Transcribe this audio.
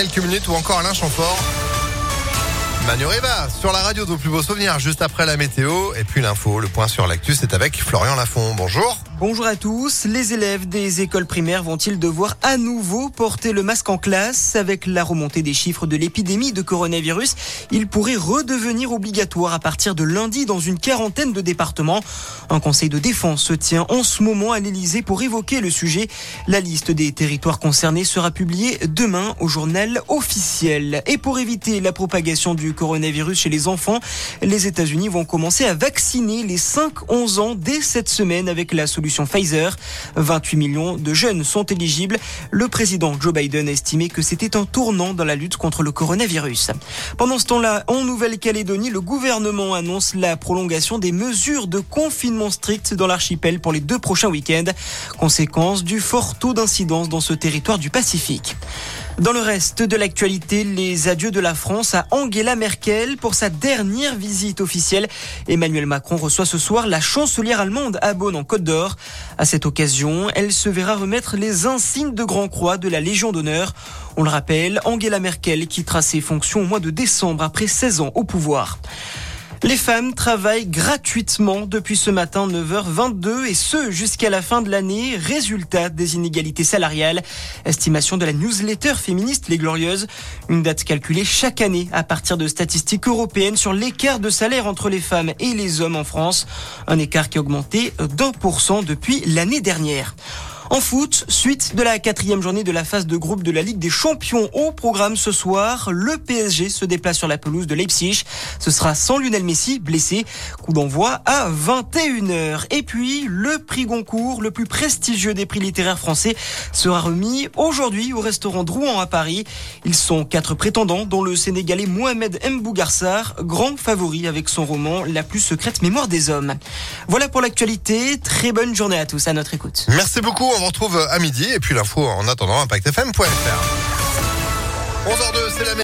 Quelques minutes ou encore Alain Chamfort. Manu Riva sur la radio de vos plus beaux souvenirs juste après la météo et puis l'info. Le point sur l'actu, c'est avec Florian Lafont. Bonjour. Bonjour à tous. Les élèves des écoles primaires vont-ils devoir à nouveau porter le masque en classe? Avec la remontée des chiffres de l'épidémie de coronavirus Il pourrait redevenir obligatoire à partir de lundi dans une quarantaine de départements. Un conseil de défense se tient en ce moment à l'Elysée pour évoquer le sujet. La liste des territoires concernés sera publiée demain au journal officiel. Et pour éviter la propagation du coronavirus chez les enfants, les États-Unis vont commencer à vacciner les 5-11 ans dès cette semaine avec la solution Pfizer. 28 millions de jeunes sont éligibles. Le président Joe Biden a estimé que c'était un tournant dans la lutte contre le coronavirus. Pendant ce temps-là, en Nouvelle-Calédonie, le gouvernement annonce la prolongation des mesures de confinement strict dans l'archipel pour les deux prochains week-ends, conséquence du fort taux d'incidence dans ce territoire du Pacifique. Dans le reste de l'actualité, les adieux de la France à Angela Merkel pour sa dernière visite officielle. Emmanuel Macron reçoit ce soir la chancelière allemande à Bonn en Côte d'Or. À cette occasion, elle se verra remettre les insignes de Grand Croix de la Légion d'honneur. On le rappelle, Angela Merkel quittera ses fonctions au mois de décembre après 16 ans au pouvoir. Les femmes travaillent gratuitement depuis ce matin 9h22 et ce jusqu'à la fin de l'année, résultat des inégalités salariales. Estimation de la newsletter féministe Les Glorieuses, une date calculée chaque année à partir de statistiques européennes sur l'écart de salaire entre les femmes et les hommes en France, un écart qui a augmenté d'un pour cent depuis l'année dernière. En foot, suite de la quatrième journée de la phase de groupe de la Ligue des Champions au programme ce soir, le PSG se déplace sur la pelouse de Leipzig. Ce sera sans Lionel Messi, blessé. Coup d'envoi à 21h. Et puis, le prix Goncourt, le plus prestigieux des prix littéraires français, sera remis aujourd'hui au restaurant Drouan à Paris. Ils sont quatre prétendants, dont le Sénégalais Mohamed Mbougarsar, grand favori avec son roman La plus secrète mémoire des hommes. Voilà pour l'actualité. Très bonne journée à tous à notre écoute. Merci beaucoup on vous retrouve à midi et puis l'info en attendant impactfm.fr. 11h02, c'est la